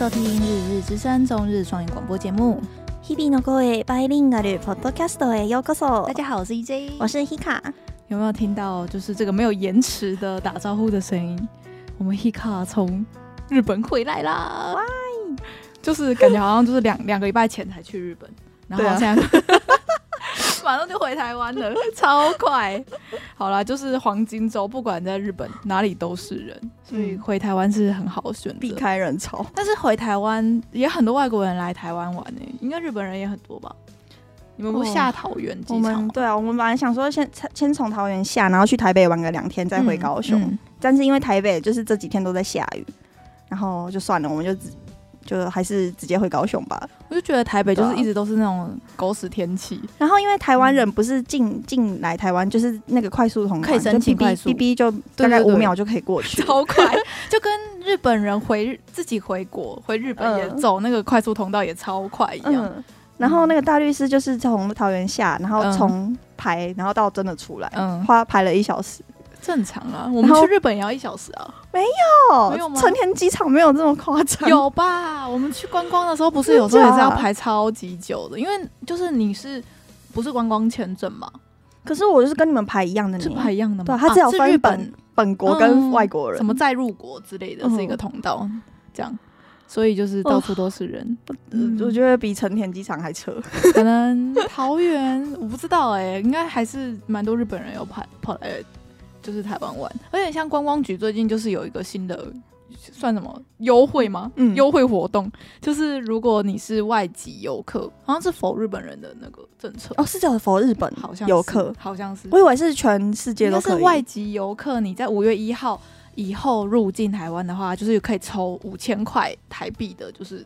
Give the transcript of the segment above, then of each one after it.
收听《日日之声》中日双语广播节目。日々の声 Bilingual Podcast へようこそ。大家好，我是 EJ，我是 Hika。有没有听到就是这个没有延迟的打招呼的声音？我们 Hika 从日本回来啦！哇，就是感觉好像就是两两个礼拜前才去日本，然后现在。 马上就回台湾了，超快。好啦，就是黄金周，不管在日本哪里都是人，所以回台湾是很好的选择，避开人潮。但是回台湾也很多外国人来台湾玩呢、欸，应该日本人也很多吧？你们不下桃园机场？对啊，我们本来想说先先从桃园下，然后去台北玩个两天，再回高雄、嗯嗯。但是因为台北就是这几天都在下雨，然后就算了，我们就只。就还是直接回高雄吧。我就觉得台北就是一直都是那种狗屎天气、啊。然后因为台湾人不是进进来台湾，就是那个快速通可以申请快速，B B 就大概五秒就可以过去，超快。就跟日本人回自己回国回日本也走那个快速通道也超快一样。嗯、然后那个大律师就是从桃园下，然后从排，然后到真的出来，嗯，花排了一小时。正常啊，我们去日本也要一小时啊。没有，没有吗？成田机场没有这么夸张。有吧？我们去观光的时候，不是有时候也是要排超级久的，因为就是你是不是观光签证嘛？可是我就是跟你们排一样的，是排一样的吗？对，他只有分日本本国跟外国人，什么再入国之类的，是一个通道，这样，所以就是到处都是人。我觉得比成田机场还扯。可能桃园我不知道哎，应该还是蛮多日本人有跑跑来。就是台湾玩，而且像观光局最近就是有一个新的，算什么优惠吗？嗯，优惠活动就是如果你是外籍游客，好像是否日本人的那个政策哦，是叫否日本好像游客，好像是，我以为是全世界都。是外籍游客，你在五月一号以后入境台湾的话，就是可以抽五千块台币的，就是。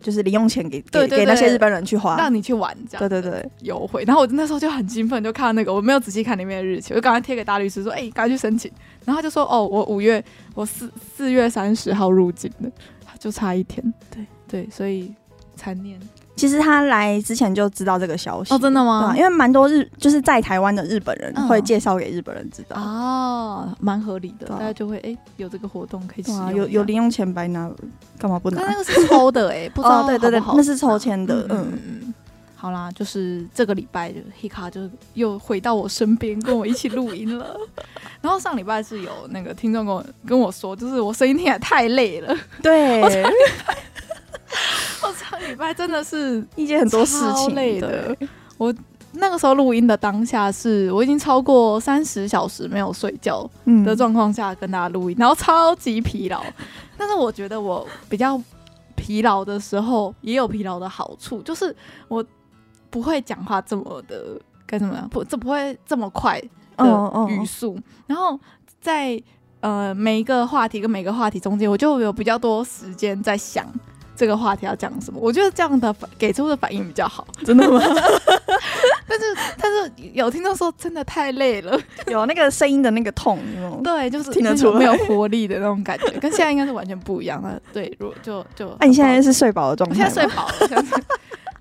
就是零用钱给给给那些日本人去花，让你去玩这样。对对对，优惠。然后我那时候就很兴奋，就看到那个，我没有仔细看里面的日期，我就赶快贴给大律师说：“哎、欸，赶快去申请。”然后他就说：“哦，我五月我四四月三十号入境的，就差一天。”对对，所以残念。其实他来之前就知道这个消息哦，真的吗？因为蛮多日就是在台湾的日本人会介绍给日本人知道哦，蛮合理的，大家就会哎有这个活动可以使用，有有零用钱白拿，干嘛不拿？那个是抽的哎，不知道对对对，那是抽签的，嗯嗯。好啦，就是这个礼拜就 Hika 就又回到我身边，跟我一起录音了。然后上礼拜是有那个听众跟我跟我说，就是我声音听起来太累了，对。我上礼拜真的是一件很多事情累的。我那个时候录音的当下是，我已经超过三十小时没有睡觉的状况下跟大家录音，然后超级疲劳。但是我觉得我比较疲劳的时候，也有疲劳的好处，就是我不会讲话这么的该怎么样，不，这不会这么快的语速。然后在呃每一个话题跟每个话题中间，我就有比较多时间在想。这个话题要讲什么？我觉得这样的给出的反应比较好，真的吗？但是但是有听到说真的太累了，有那个声音的那个痛，对，就是听得出没有活力的那种感觉，跟现在应该是完全不一样的。对，如果就就，那、啊，你现在是睡饱的状态？现在睡饱了。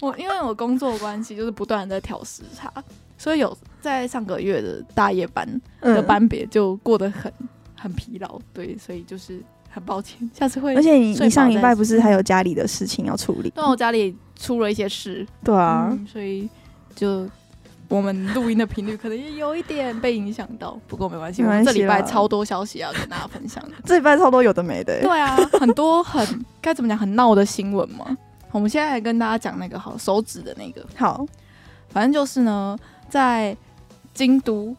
我因为我工作关系，就是不断的在调时差，所以有在上个月的大夜班的班别就过得很很疲劳。对，所以就是。很抱歉，下次会。而且你你上礼拜不是还有家里的事情要处理？对，我家里出了一些事。对啊，嗯、所以就我们录音的频率可能也有一点被影响到。不过没关系，我们这礼拜超多消息要跟大家分享的。这礼拜超多有的没的。对啊，很多很 该怎么讲很闹的新闻嘛。我们现在来跟大家讲那个好手指的那个。好，反正就是呢，在京都。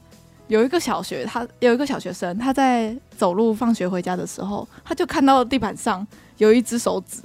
有一个小学，他有一个小学生，他在走路放学回家的时候，他就看到地板上有一只手指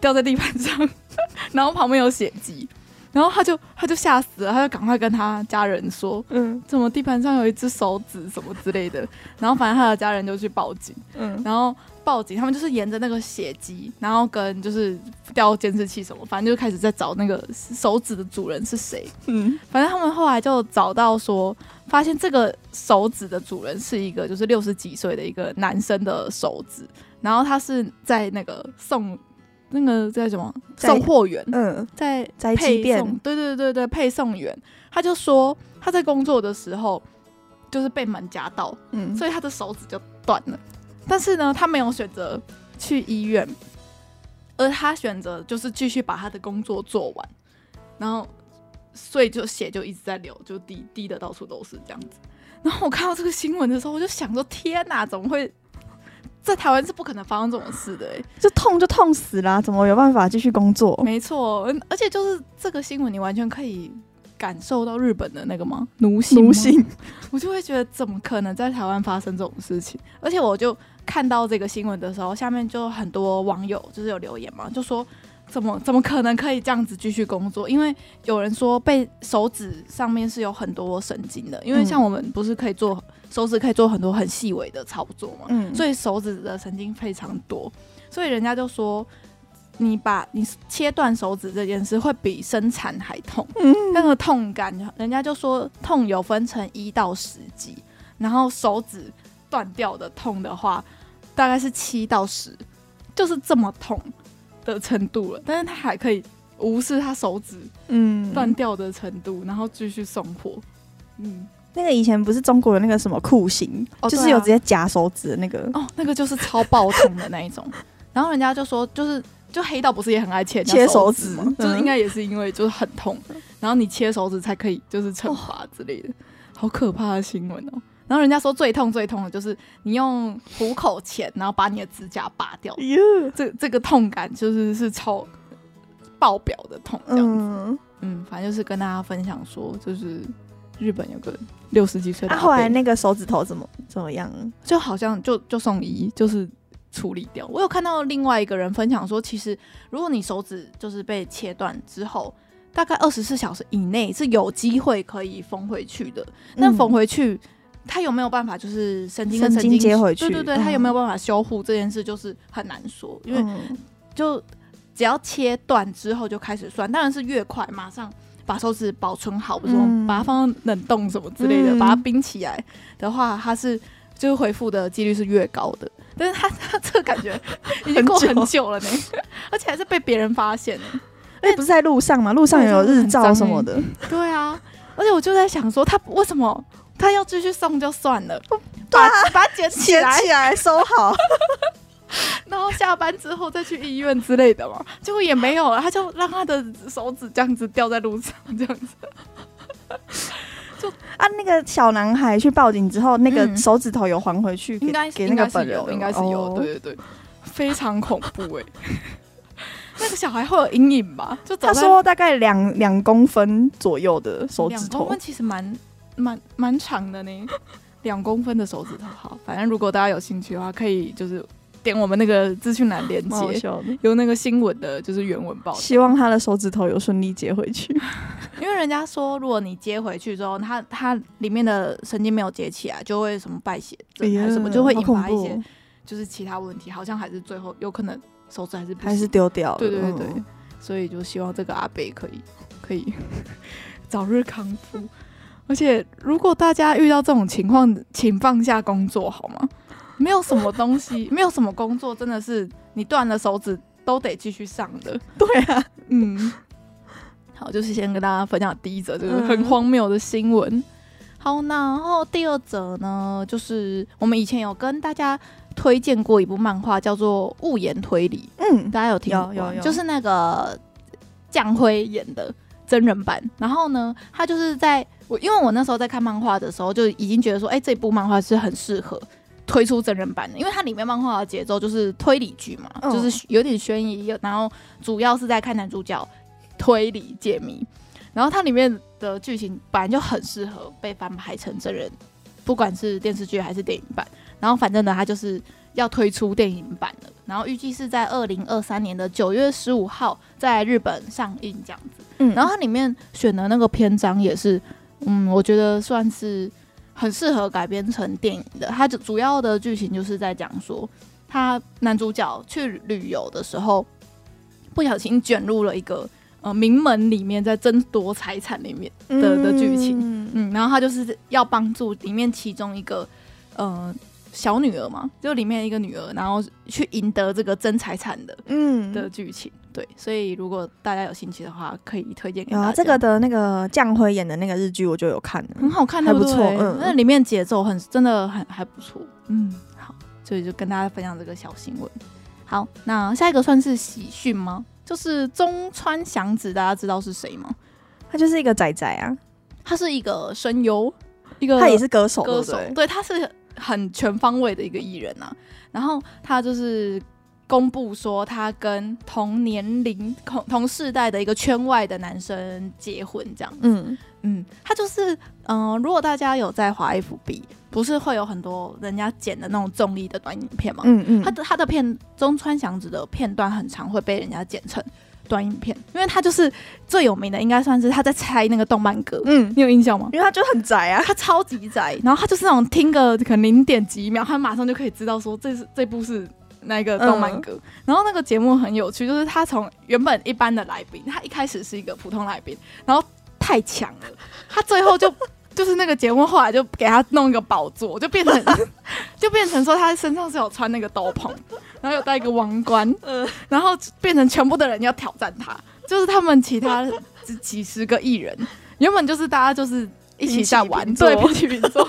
掉在地板上，然后旁边有血迹，然后他就他就吓死了，他就赶快跟他家人说，嗯，怎么地板上有一只手指什么之类的，然后反正他的家人就去报警，嗯，然后。报警，他们就是沿着那个血迹，然后跟就是调监视器什么，反正就开始在找那个手指的主人是谁。嗯，反正他们后来就找到说，发现这个手指的主人是一个就是六十几岁的一个男生的手指，然后他是在那个送那个在什么送货员，嗯，在在配送，对对对对，配送员，他就说他在工作的时候就是被门夹到，嗯，所以他的手指就断了。但是呢，他没有选择去医院，而他选择就是继续把他的工作做完，然后所以就血就一直在流，就滴滴的到处都是这样子。然后我看到这个新闻的时候，我就想说：天哪，怎么会在台湾是不可能发生这种事的？哎，就痛就痛死啦，怎么有办法继续工作？没错，而且就是这个新闻，你完全可以感受到日本的那个吗？奴性，奴性，我就会觉得怎么可能在台湾发生这种事情？而且我就。看到这个新闻的时候，下面就很多网友就是有留言嘛，就说怎么怎么可能可以这样子继续工作？因为有人说被手指上面是有很多神经的，因为像我们不是可以做手指可以做很多很细微的操作嘛，嗯，所以手指的神经非常多，所以人家就说你把你切断手指这件事会比生产还痛，嗯，那个痛感，人家就说痛有分成一到十级，然后手指。断掉的痛的话，大概是七到十，就是这么痛的程度了。但是他还可以无视他手指嗯断掉的程度，嗯、然后继续送货。嗯，那个以前不是中国的那个什么酷刑，哦、就是有直接夹手指的那个哦，那个就是超爆痛的那一种。然后人家就说，就是就黑道不是也很爱切切手指吗？嗯、就是应该也是因为就是很痛，然后你切手指才可以就是惩罚之类的，哦、好可怕的新闻哦。然后人家说最痛最痛的就是你用虎口钳，然后把你的指甲拔掉.这这个痛感就是是超爆表的痛这样子。嗯，嗯，反正就是跟大家分享说，就是日本有个六十几岁的，他、啊、后来那个手指头怎么怎么样？就好像就就送医，就是处理掉。我有看到另外一个人分享说，其实如果你手指就是被切断之后，大概二十四小时以内是有机会可以缝回去的。那缝回去。嗯他有没有办法，就是神经跟神经接回去？对对对，他有没有办法修复这件事，就是很难说。因为就只要切断之后就开始算，当然是越快，马上把手指保存好，不是说把它放到冷冻什么之类的，把它冰起来的话，它是就是恢复的几率是越高的。但是他他这个感觉 已经过很久了呢，而且还是被别人发现呢。而且不是在路上嘛，路上也有日照什么的。对啊，而且我就在想说，他为什么？他要继续送就算了，把把它捡起来，起来收好，然后下班之后再去医院之类的嘛，结果也没有了，他就让他的手指这样子掉在路上，这样子。就啊，那个小男孩去报警之后，那个手指头有还回去，应该给那个本人，应该是有，对对对，非常恐怖哎、欸。那个小孩会有阴影吧？就他说大概两两公分左右的手指头，两公分其实蛮。蛮蛮长的呢，两公分的手指头。好，反正如果大家有兴趣的话，可以就是点我们那个资讯栏连接，有那个新闻的，就是原文报。希望他的手指头有顺利接回去，因为人家说，如果你接回去之后，他他里面的神经没有接起来，就会什么败血症还是什么，就会引发一些就是其他问题，好像还是最后有可能手指还是还是丢掉。对对对对，所以就希望这个阿贝可以 可以 早日康复。而且，如果大家遇到这种情况，请放下工作好吗？没有什么东西，没有什么工作，真的是你断了手指都得继续上的。对啊，嗯，好，就是先跟大家分享第一则，就是很荒谬的新闻。嗯、好，然后第二则呢，就是我们以前有跟大家推荐过一部漫画，叫做《物言推理》。嗯，大家有听过？有有有，就是那个将辉演的真人版。然后呢，他就是在。我因为我那时候在看漫画的时候，就已经觉得说，哎、欸，这部漫画是很适合推出真人版的，因为它里面漫画的节奏就是推理剧嘛，嗯、就是有点悬疑，然后主要是在看男主角推理解谜，然后它里面的剧情本来就很适合被翻拍成真人，不管是电视剧还是电影版，然后反正呢，它就是要推出电影版了，然后预计是在二零二三年的九月十五号在日本上映这样子，嗯，然后它里面选的那个篇章也是。嗯，我觉得算是很适合改编成电影的。它就主要的剧情就是在讲说，他男主角去旅游的时候，不小心卷入了一个呃名门里面在争夺财产里面的的剧情。嗯，嗯，然后他就是要帮助里面其中一个呃小女儿嘛，就里面一个女儿，然后去赢得这个争财产的嗯的剧情。对，所以如果大家有兴趣的话，可以推荐给大家。这个的那个将辉演的那个日剧，我就有看了，很好看，还不错。嗯，那里面节奏很，真的很还不错。嗯，好，所以就跟大家分享这个小新闻。好，那下一个算是喜讯吗？就是中川祥子，大家知道是谁吗？他就是一个仔仔啊，他是一个声优，一个他也是歌手，歌手，对，他是很全方位的一个艺人啊。然后他就是公布说，他跟同年龄、同同世代的一个圈外的男生结婚，这样子。嗯嗯，他就是嗯、呃，如果大家有在华 FB。不是会有很多人家剪的那种综艺的短影片吗？嗯嗯，他的他的片中川祥子的片段很常会被人家剪成短影片，因为他就是最有名的，应该算是他在猜那个动漫歌。嗯，你有印象吗？因为他就很宅啊，他超级宅，然后他就是那种听个可能零点几秒，他马上就可以知道说这是这部是那个动漫歌。嗯、然后那个节目很有趣，就是他从原本一般的来宾，他一开始是一个普通来宾，然后太强了，他最后就。就是那个节目，后来就给他弄一个宝座，就变成 就变成说他身上是有穿那个斗篷，然后有戴一个王冠，然后变成全部的人要挑战他，就是他们其他几几十个艺人，原本就是大家就是一起在玩，对，平起平坐，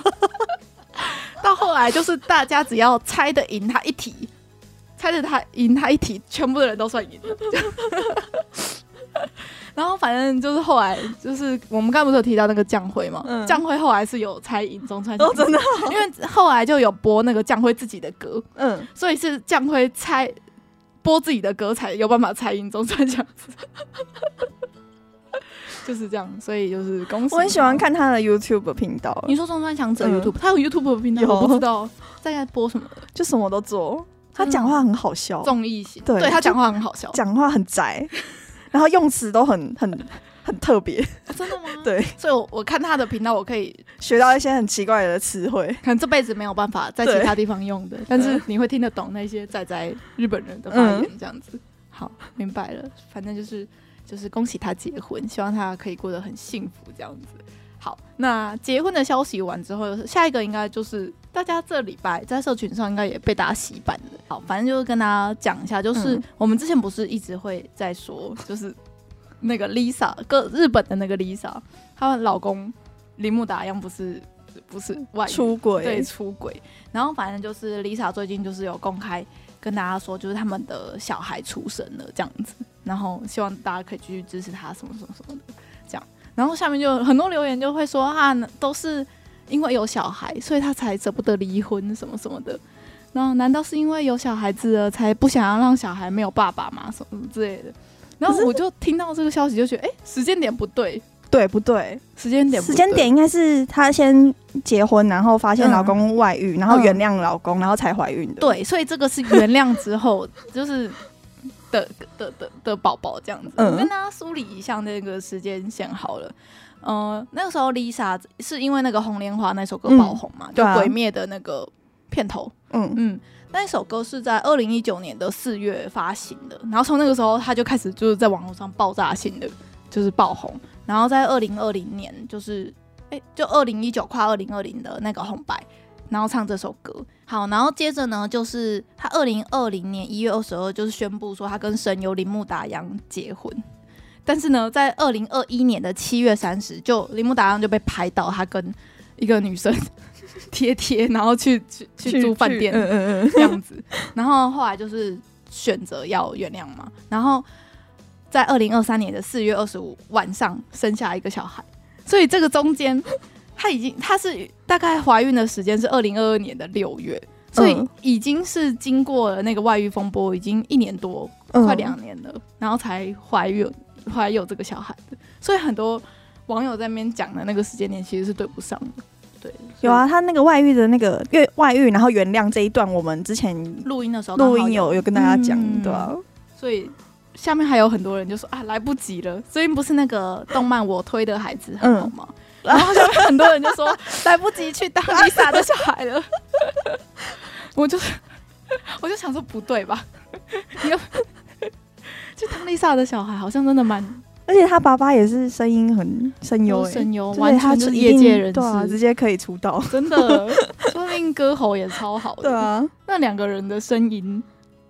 到后来就是大家只要猜的赢他一题，猜得他赢他一题，全部的人都算赢了。然后反正就是后来就是我们刚才不是有提到那个将辉嘛，将辉、嗯、后来是有猜影中川哦，真的，哦，因为后来就有播那个将辉自己的歌，嗯，所以是将辉猜播自己的歌才有办法猜赢中川祥子，就是这样，所以就是恭喜。我很喜欢看他的 YouTube 频道。你说中川强者 YouTube，、嗯、他有 YouTube 频道，我不知道在播什么，就什么都做。他讲话很好笑，综艺型，对，对他讲话很好笑，讲话很宅。然后用词都很很很特别。哦，真的吗？对，所以我我看他的频道，我可以学到一些很奇怪的词汇，可能这辈子没有办法在其他地方用的，但是你会听得懂那些在在日本人的发言，这样子。嗯、好，明白了，反正就是就是恭喜他结婚，希望他可以过得很幸福，这样子。好，那结婚的消息完之后，下一个应该就是大家这礼拜在社群上应该也被大家洗版了。好，反正就是跟大家讲一下，就是我们之前不是一直会在说，就是那个 Lisa，个日本的那个 Lisa，她们老公铃木达央不是不是外出轨，对，出轨。然后反正就是 Lisa 最近就是有公开跟大家说，就是他们的小孩出生了这样子，然后希望大家可以继续支持他什么什么什么的这样。然后下面就很多留言就会说啊，都是因为有小孩，所以他才舍不得离婚什么什么的。然后难道是因为有小孩子了，才不想要让小孩没有爸爸吗？什么什么之类的。然后我就听到这个消息，就觉得哎，时间点不对，对不对？时间点，时间点应该是她先结婚，然后发现老公外遇，嗯、然后原谅老公，嗯、然后才怀孕的。对，所以这个是原谅之后，就是。的的的的宝宝这样子，嗯、我跟大家梳理一下那个时间线好了。呃，那个时候 Lisa 是因为那个红莲华那首歌爆红嘛，嗯、就鬼灭的那个片头。嗯嗯，那首歌是在二零一九年的四月发行的，然后从那个时候他就开始就是在网络上爆炸性的就是爆红，然后在二零二零年就是哎、欸，就二零一九跨二零二零的那个红白。然后唱这首歌，好，然后接着呢，就是他二零二零年一月二十二，就是宣布说他跟神游铃木达央结婚。但是呢，在二零二一年的七月三十，就铃木达央就被拍到他跟一个女生 贴贴，然后去去去住饭店，嗯嗯嗯，这样子。然后后来就是选择要原谅嘛。然后在二零二三年的四月二十五晚上生下一个小孩，所以这个中间。她已经，她是大概怀孕的时间是二零二二年的六月，所以已经是经过了那个外遇风波，已经一年多，快两年了，然后才怀孕，怀有这个小孩的。所以很多网友在那边讲的那个时间点其实是对不上的。对，有啊，他那个外遇的那个越外遇，然后原谅这一段，我们之前录音的时候录音有有跟大家讲，嗯、对啊。所以下面还有很多人就说啊，来不及了。最近不是那个动漫我推的孩子很好吗？嗯然后下面很多人就说 来不及去当 Lisa 的小孩了，我就 我就想说不对吧？你要去当 Lisa 的小孩，好像真的蛮……而且他爸爸也是声音很声优，声优完全是业界人士，对啊，直接可以出道，真的，说不定歌喉也超好的。对啊，那两个人的声音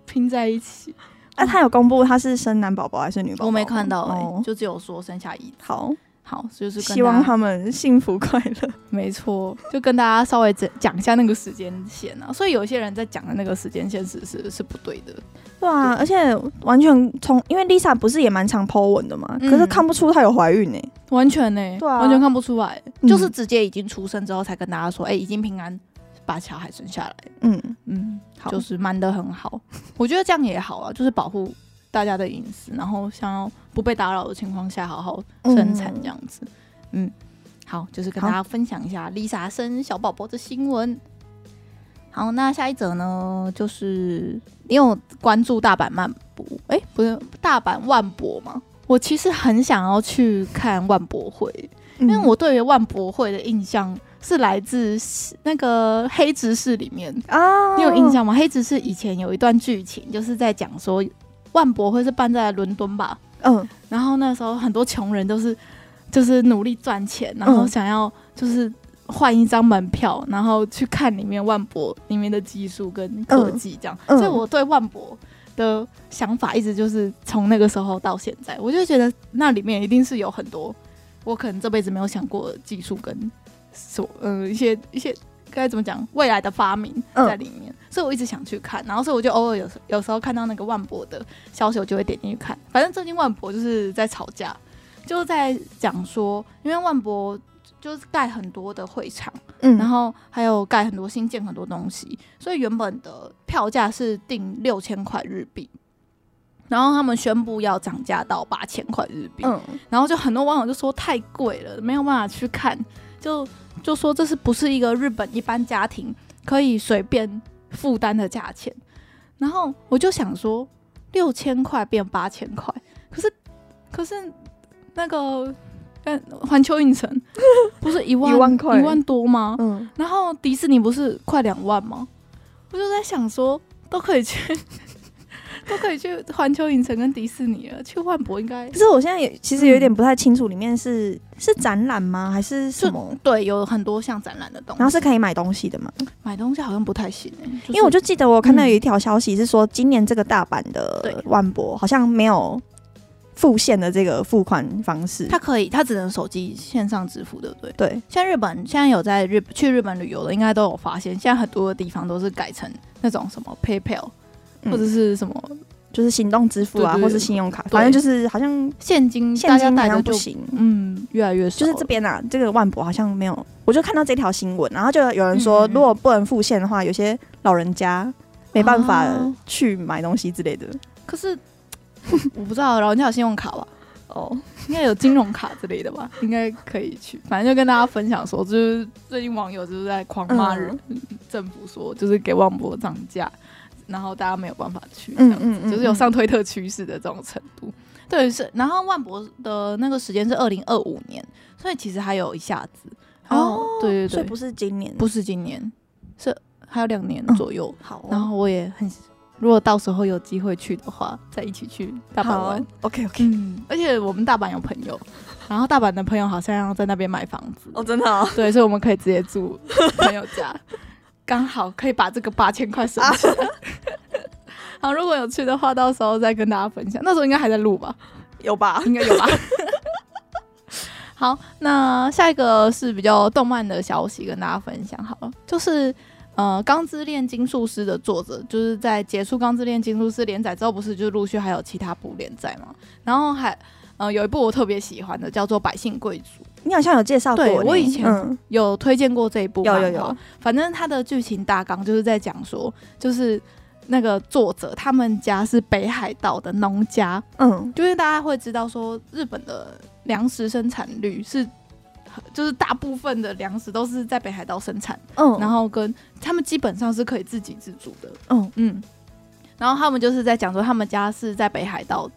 拼在一起，那他有公布他是生男宝宝还是女宝宝？我没看到哎，就只有说生下一。好。好，就是希望他们幸福快乐。没错，就跟大家稍微讲讲一下那个时间线啊。所以有些人在讲的那个时间线是是是不对的。对啊，对而且完全从因为 Lisa 不是也蛮常 po 文的嘛，嗯、可是看不出她有怀孕呢、欸，完全呢、欸，对啊，完全看不出来，嗯、就是直接已经出生之后才跟大家说，哎、欸，已经平安把小孩生下来。嗯嗯，好就是瞒得很好，我觉得这样也好啊，就是保护。大家的隐私，然后想要不被打扰的情况下好好生产这样子，嗯，嗯，好，就是跟大家分享一下 Lisa 生小宝宝的新闻。好，那下一则呢，就是你有关注大阪漫博？哎、欸，不是大阪万博吗？我其实很想要去看万博会，因为我对于万博会的印象是来自那个黑执事里面啊，你有印象吗？黑执事以前有一段剧情，就是在讲说。万博会是办在伦敦吧？嗯，然后那时候很多穷人都是就是努力赚钱，然后想要就是换一张门票，然后去看里面万博里面的技术跟科技这样。嗯嗯、所以我对万博的想法一直就是从那个时候到现在，我就觉得那里面一定是有很多我可能这辈子没有想过的技术跟所呃一些一些。该怎么讲？未来的发明在里面，嗯、所以我一直想去看。然后，所以我就偶尔有时有时候看到那个万博的消息，我就会点进去看。反正最近万博就是在吵架，就在讲说，因为万博就是盖很多的会场，嗯，然后还有盖很多新建很多东西，所以原本的票价是定六千块日币，然后他们宣布要涨价到八千块日币，嗯，然后就很多网友就说太贵了，没有办法去看，就。就说这是不是一个日本一般家庭可以随便负担的价钱？然后我就想说，六千块变八千块，可是可是那个嗯，环球影城 不是一万一万块一万多吗？嗯，然后迪士尼不是快两万吗？我就在想说，都可以去。都可以去环球影城跟迪士尼了，去万博应该。可是我现在也其实有点不太清楚，里面是、嗯、是展览吗？还是什么？对，有很多像展览的东西。然后是可以买东西的吗？买东西好像不太行、欸就是、因为我就记得我看到有一条消息是说，今年这个大阪的万博好像没有付现的这个付款方式。它可以，它只能手机线上支付，对不对？对。像日本现在有在日去日本旅游的，应该都有发现，现在很多的地方都是改成那种什么 PayPal。或者是什么，就是行动支付啊，对对对，或是信用卡，反正就是好像现金，现金好像不行，嗯，越来越少。就是这边啊，这个万博好像没有，我就看到这条新闻，然后就有人说，如果不能付现的话，有些老人家没办法去买东西之类的。可是 我不知道，老人家有信用卡吧？哦，应该有金融卡之类的吧？应该可以去。反正就跟大家分享说，就是最近网友就是在狂骂人政府，说就是给万博涨价。然后大家没有办法去，这样子，嗯嗯嗯嗯，就是有上推特趋势的这种程度。对，是。然后万博的那个时间是二零二五年，所以其实还有一下子。哦，对对对，所以不是今年，不是今年，是还有两年左右。嗯、好、哦，然后我也很，如果到时候有机会去的话，再一起去大阪玩。OK OK。嗯，而且我们大阪有朋友，然后大阪的朋友好像要在那边买房子。哦，真的、哦？对，所以我们可以直接住朋友家。刚好可以把这个八千块省下来。好，如果有去的话，到时候再跟大家分享。那时候应该还在录吧？有吧？应该有吧。好，那下一个是比较动漫的消息，跟大家分享。好了，就是呃，《钢之炼金术师》的作者，就是在结束《钢之炼金术师》连载之后，不是就陆续还有其他部连载吗？然后还呃有一部我特别喜欢的，叫做《百姓贵族》。你好像有介绍过，对，我以前有推荐过这一部有有有。反正它的剧情大纲就是在讲说，就是那个作者他们家是北海道的农家，嗯，就是大家会知道说，日本的粮食生产率是，就是大部分的粮食都是在北海道生产，嗯，然后跟他们基本上是可以自给自足的，嗯。嗯，然后他们就是在讲说，他们家是在北海道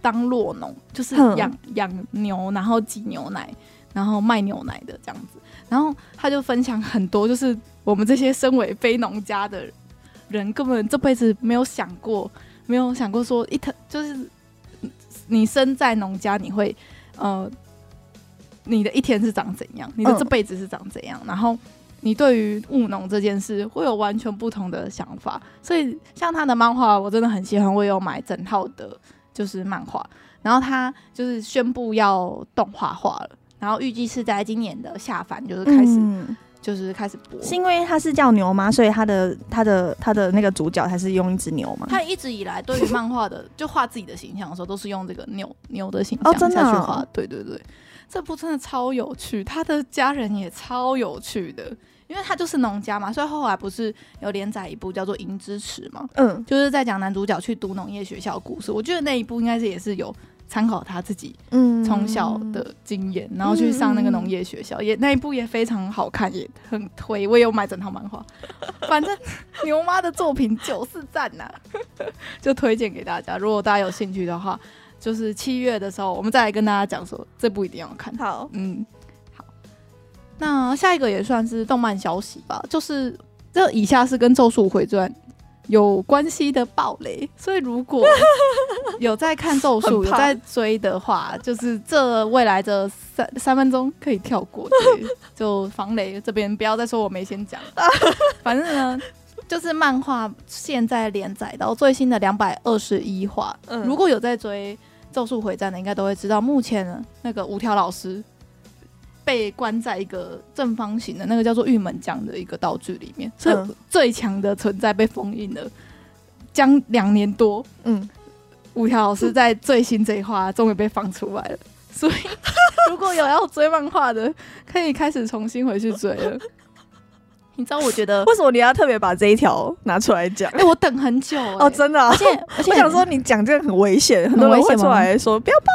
当落农，就是养养牛，然后挤牛奶。然后卖牛奶的这样子，然后他就分享很多，就是我们这些身为非农家的人，根本这辈子没有想过，没有想过说一天就是你生在农家，你会呃，你的一天是长怎样，你的这辈子是长怎样，然后你对于务农这件事会有完全不同的想法。所以像他的漫画，我真的很喜欢，我有买整套的，就是漫画。然后他就是宣布要动画化了。然后预计是在今年的下凡就是开始。嗯就是开始播，是因为他是叫牛吗？所以他的他的他的那个主角还是用一只牛吗？他一直以来对于漫画的就画自己的形象的时候，都是用这个牛牛的形象下去画。对对对，这部真的超有趣，他的家人也超有趣的，因为他就是农家嘛，所以后来不是有连载一部叫做《银之匙》嘛？嗯，就是在讲男主角去读农业学校的故事。我觉得那一部应该是也是有。参考他自己从小的经验，嗯、然后去上那个农业学校，嗯、也那一部也非常好看，也很推。我也有买整套漫画，反正牛妈的作品就是赞呐，就推荐给大家。如果大家有兴趣的话，就是七月的时候，我们再来跟大家讲说这部一定要看。好，嗯，好。那下一个也算是动漫消息吧，就是这以下是跟《咒术回传》有关系的暴雷，所以如果 有在看咒术、有在追的话，就是这未来的三三分钟可以跳过，就防雷这边不要再说我没先讲。反正呢，就是漫画现在连载到最新的两百二十一话，如果有在追咒术回战的，应该都会知道，目前呢那个五条老师。被关在一个正方形的那个叫做玉门江的一个道具里面，是最强的存在被封印了将两年多。嗯，五条老师在最新这一话终于被放出来了，所以 如果有要追漫画的，可以开始重新回去追了。你知道，我觉得 为什么你要特别把这一条拿出来讲？哎、欸，我等很久、欸、哦，真的、啊。而且而且，我想说你讲这个很危险，很多人会出来说不要拍。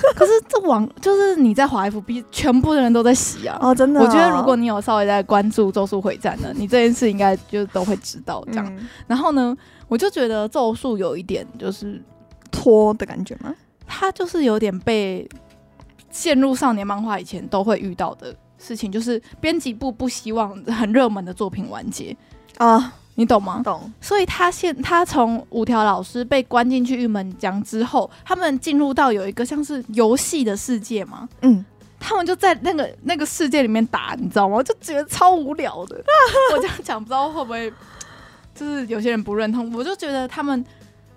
可是这网就是你在滑 FB，全部的人都在洗啊。哦，真的、哦。我觉得如果你有稍微在关注《咒术回战》的，你这件事应该就都会知道这样。嗯、然后呢，我就觉得咒术有一点就是拖的感觉吗？他就是有点被陷入少年漫画以前都会遇到的。事情就是编辑部不希望很热门的作品完结啊，你懂吗？懂。所以他现他从五条老师被关进去玉门江之后，他们进入到有一个像是游戏的世界嘛，嗯，他们就在那个那个世界里面打，你知道吗？我就觉得超无聊的。我这样讲不知道会不会就是有些人不认同。我就觉得他们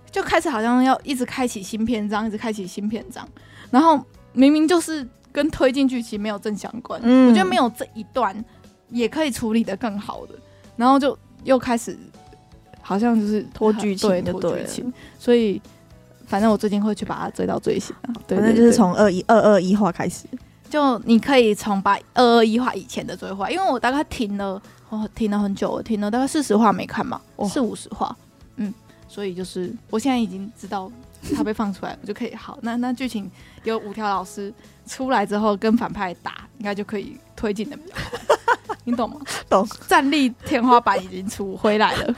就开始好像要一直开启新篇章，一直开启新篇章，然后明明就是。跟推进剧情没有正相关，嗯，我觉得没有这一段也可以处理的更好的，然后就又开始好像就是拖剧情，对拖剧情，所以反正我最近会去把它追到最新。的，反正就是从二一二二一话开始，就你可以从把二二一话以前的追话，因为我大概停了，我停了很久了，停了大概四十话没看嘛，四五十话，嗯，所以就是我现在已经知道他被放出来，我就可以好，那那剧情有五条老师。出来之后跟反派打，应该就可以推进的比较快，你懂吗？懂。战力天花板已经出回来了，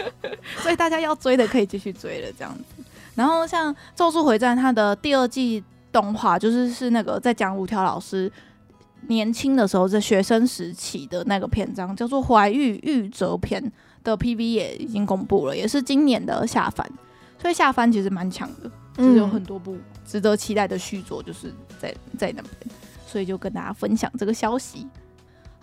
所以大家要追的可以继续追了，这样子。然后像《咒术回战》它的第二季动画，就是是那个在讲五条老师年轻的时候在学生时期的那个篇章，叫做《怀玉玉折篇》的 PV 也已经公布了，也是今年的下番，所以下番其实蛮强的，就是有很多部。值得期待的续作就是在在那边，所以就跟大家分享这个消息。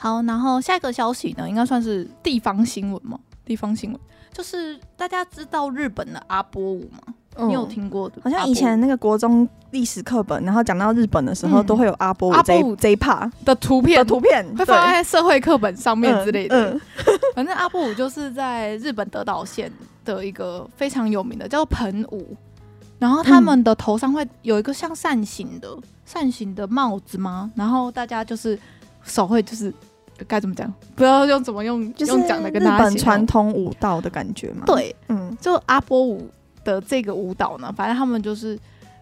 好，然后下一个消息呢，应该算是地方新闻嘛？地方新闻就是大家知道日本的阿波舞吗？嗯、你有听过的？好像以前那个国中历史课本，然后讲到日本的时候，嗯、都会有阿波舞这一这一 part 的图片，图片会放在社会课本上面之类的。反正阿波舞就是在日本德岛县的一个非常有名的，叫做盆舞。然后他们的头上会有一个像扇形的扇、嗯、形的帽子吗？然后大家就是手会就是该怎么讲？不知道用怎么用，就是用讲的跟大家日本传统舞蹈的感觉嘛？对，嗯，就阿波舞的这个舞蹈呢，反正他们就是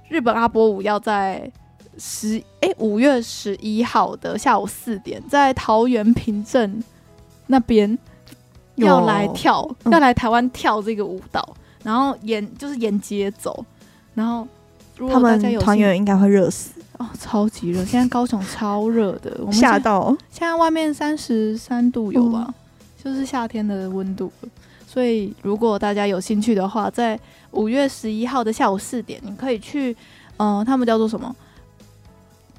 日本阿波舞要在十哎五月十一号的下午四点，在桃园平镇那边要来跳，嗯、要来台湾跳这个舞蹈，然后沿就是沿街走。然后，如果大家有团员应该会热死哦，超级热！现在高雄超热的，我们吓到。现在外面三十三度有吧？嗯、就是夏天的温度。所以，如果大家有兴趣的话，在五月十一号的下午四点，你可以去，嗯、呃，他们叫做什么？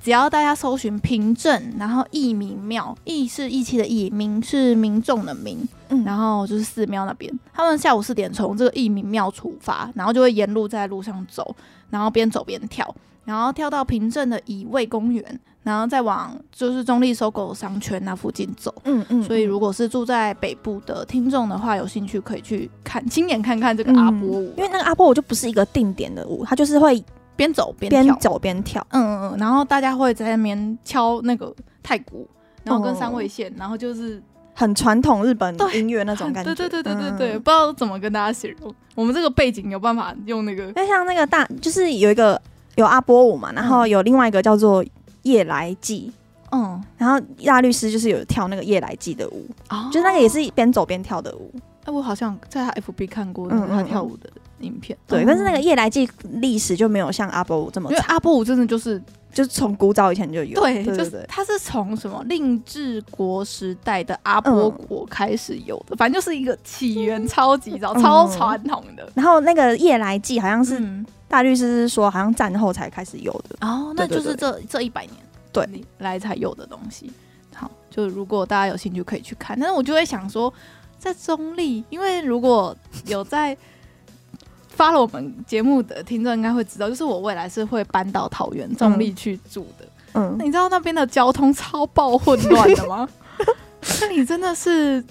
只要大家搜寻平镇，然后义民庙，义是义气的义，民是民众的民，嗯，然后就是寺庙那边。他们下午四点从这个义民庙出发，然后就会沿路在路上走，然后边走边跳，然后跳到平镇的乙未公园，然后再往就是中坜 SOGO 商圈那附近走。嗯嗯。所以如果是住在北部的听众的话，有兴趣可以去看，亲眼看看这个阿波舞。因为那个阿波舞就不是一个定点的舞，它就是会边走边跳，边走边跳。嗯嗯嗯。然后大家会在那边敲那个太鼓，然后跟三味线，然后就是。很传统日本音乐那种感觉，对对对对对对，嗯、不知道怎么跟大家形容。我们这个背景有办法用那个，那像那个大，就是有一个有阿波舞嘛，然后有另外一个叫做夜来祭，嗯，然后大律师就是有跳那个夜来祭的舞，哦，就是那个也是边走边跳的舞。哎，我好像在他 FB 看过他跳舞的影片，对，但是那个夜来祭历史就没有像阿波舞这么，因为阿波舞真的就是。就是从古早以前就有，对，就是它是从什么令治国时代的阿波国开始有的，嗯、反正就是一个起源超级早、嗯、超传统的。然后那个夜来祭好像是大律师是说，好像战后才开始有的。哦，那就是这这一百年对来才有的东西。好，就如果大家有兴趣可以去看，但是我就会想说，在中立，因为如果有在。发了我们节目的听众应该会知道，就是我未来是会搬到桃园中立去住的。嗯，你知道那边的交通超爆混乱的吗？那你真的是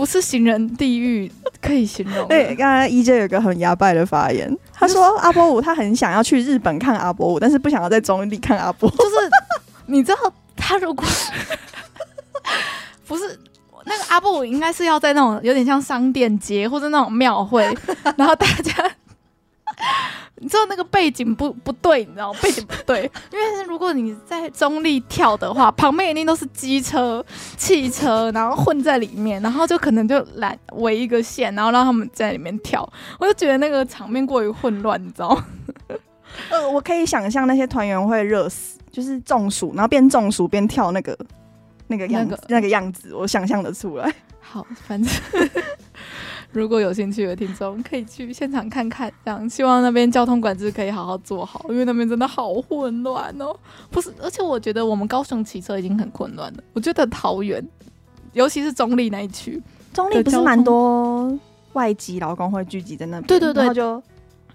不是行人地狱可以形容？对，刚才 EJ 有个很牙败的发言，他说阿波舞他很想要去日本看阿波舞，但是不想要在中立看阿波。就是你知道他如果 不是。那个阿波舞应该是要在那种有点像商店街或者那种庙会，然后大家，你知道那个背景不不对，你知道背景不对，因为如果你在中立跳的话，旁边一定都是机车、汽车，然后混在里面，然后就可能就拦围一个线，然后让他们在里面跳，我就觉得那个场面过于混乱，你知道吗？呃，我可以想象那些团员会热死，就是中暑，然后边中暑边跳那个。那个样子，那个样子，我想象得出来。好，反正如果有兴趣的听众，可以去现场看看。这样，希望那边交通管制可以好好做好，因为那边真的好混乱哦。不是，而且我觉得我们高雄骑车已经很混乱了。我觉得桃园，尤其是中立那一区，中立不是蛮多外籍劳工会聚集在那边，对对对，然后就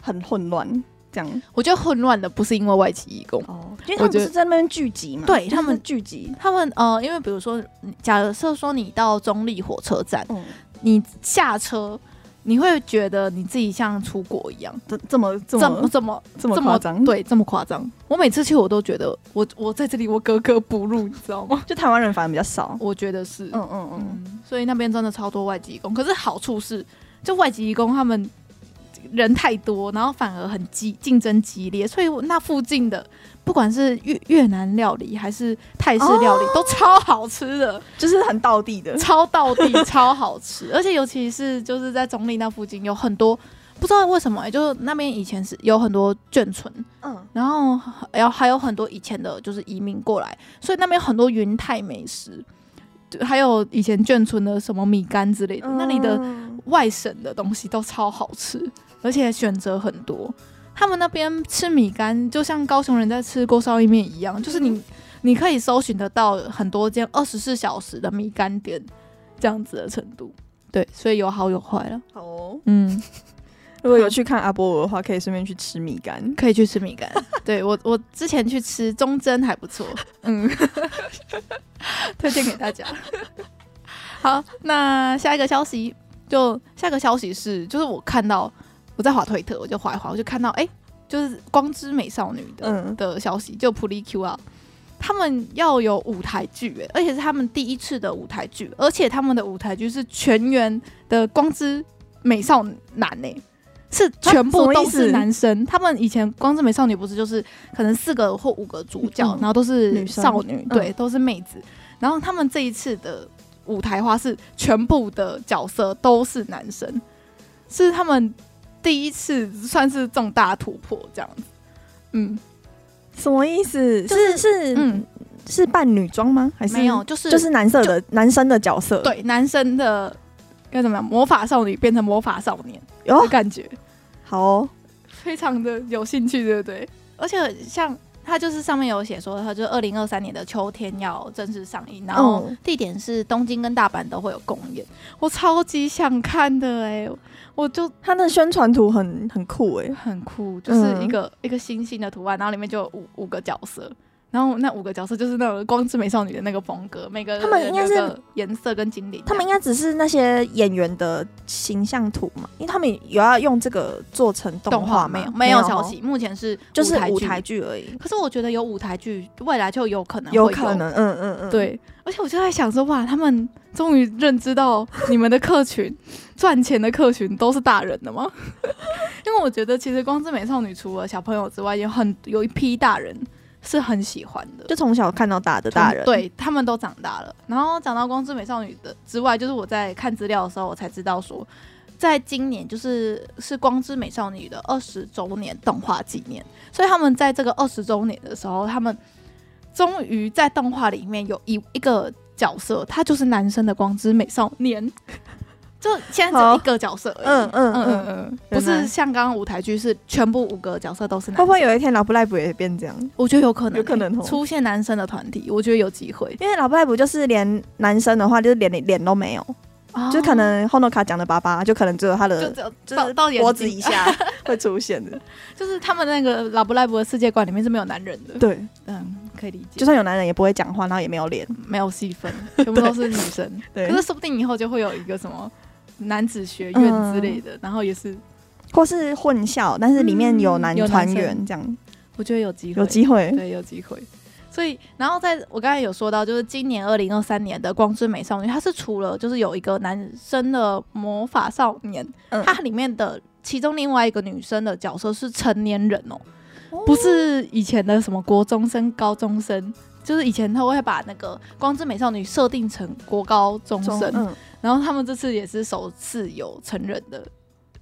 很混乱。这样，我觉得混乱的不是因为外籍义工，哦，因为他们不是在那边聚集嘛，对他们聚集，他们呃，因为比如说，假设说你到中立火车站，嗯，你下车，你会觉得你自己像出国一样，这这么这么这么这么夸张，对，这么夸张。我每次去，我都觉得我我在这里，我格格不入，你知道吗？就台湾人反而比较少，我觉得是，嗯嗯嗯，所以那边真的超多外籍工。可是好处是，就外籍工他们。人太多，然后反而很激竞争激烈，所以那附近的不管是越越南料理还是泰式料理，哦、都超好吃的，就是很道地的，超道地，超好吃。而且尤其是就是在中立那附近有很多，不知道为什么、欸，就是那边以前是有很多眷村，嗯，然后还还有很多以前的就是移民过来，所以那边很多云泰美食，还有以前眷村的什么米干之类的，嗯、那里的外省的东西都超好吃。而且选择很多，他们那边吃米干就像高雄人在吃锅烧意面一样，就是你你可以搜寻得到很多间二十四小时的米干店这样子的程度。对，所以有好有坏了。好哦，嗯，如果有去看阿波罗的话，可以顺便去吃米干，可以去吃米干。对我，我之前去吃忠贞还不错，嗯，推荐给大家。好，那下一个消息，就下一个消息是，就是我看到。我在滑推特，我就滑一滑，我就看到，哎、欸，就是光之美少女的、嗯、的消息，就普利 Q 啊，他们要有舞台剧，哎，而且是他们第一次的舞台剧，而且他们的舞台剧是全员的光之美少男，呢，是全部都是男生。他们以前光之美少女不是就是可能四个或五个主角，嗯、然后都是少女，女对，嗯、都是妹子。然后他们这一次的舞台化是全部的角色都是男生，是他们。第一次算是重大突破，这样子，嗯，什么意思？就是是嗯，是扮女装吗？还是没有？就是就是男色的男生的角色，对，男生的该怎么样？魔法少女变成魔法少年，有感觉，好哦，非常的有兴趣，对不对？而且像。它就是上面有写说，它就二零二三年的秋天要正式上映，然后地点是东京跟大阪都会有公演，我超级想看的哎、欸，我就它的宣传图很很酷哎、欸，很酷，就是一个、嗯、一个星星的图案，然后里面就有五五个角色，然后那五个角色就是那种光之美少女的那个风格，每个他们应该是颜色跟精灵，他们应该只是那些演员的形象图嘛，因为他们有要用这个做成动画没有没有消息，目前是就是舞台剧而已。可是我觉得有舞台剧，未来就有可能有可能，嗯嗯嗯，对。而且我就在想说，哇，他们终于认知到你们的客群赚钱的客群都是大人的吗？因为我觉得其实光之美少女除了小朋友之外，有很有一批大人。是很喜欢的，就从小看到大的大人，对他们都长大了。然后讲到光之美少女的之外，就是我在看资料的时候，我才知道说，在今年就是是光之美少女的二十周年动画纪念，所以他们在这个二十周年的时候，他们终于在动画里面有一一个角色，他就是男生的光之美少年。就现在只有一个角色而已，嗯嗯嗯嗯，不是像刚刚舞台剧是全部五个角色都是男生。会不会有一天老布莱布也变这样？我觉得有可能、欸，有可能出现男生的团体，我觉得有机会。因为老布莱布就是连男生的话，就是连脸都没有，哦、就可能ホノカ讲的爸爸，就可能只有他的，就只有到脖子以下会出现的。就是他们那个老布莱布的世界观里面是没有男人的。对，嗯，可以理解。就算有男人，也不会讲话，然后也没有脸，没有戏份，全部都是女生。对，可是说不定以后就会有一个什么。 男子学院之类的，嗯、然后也是，或是混校，但是里面有男团员这样，我觉得有机会，有机会，对，有机会。所以，然后在我刚才有说到，就是今年二零二三年的光之美少女，它是除了就是有一个男生的魔法少年，嗯、它里面的其中另外一个女生的角色是成年人哦，哦。不是以前的什么国中生、高中生，就是以前他会把那个光之美少女设定成国高中生。中嗯然后他们这次也是首次有成人的，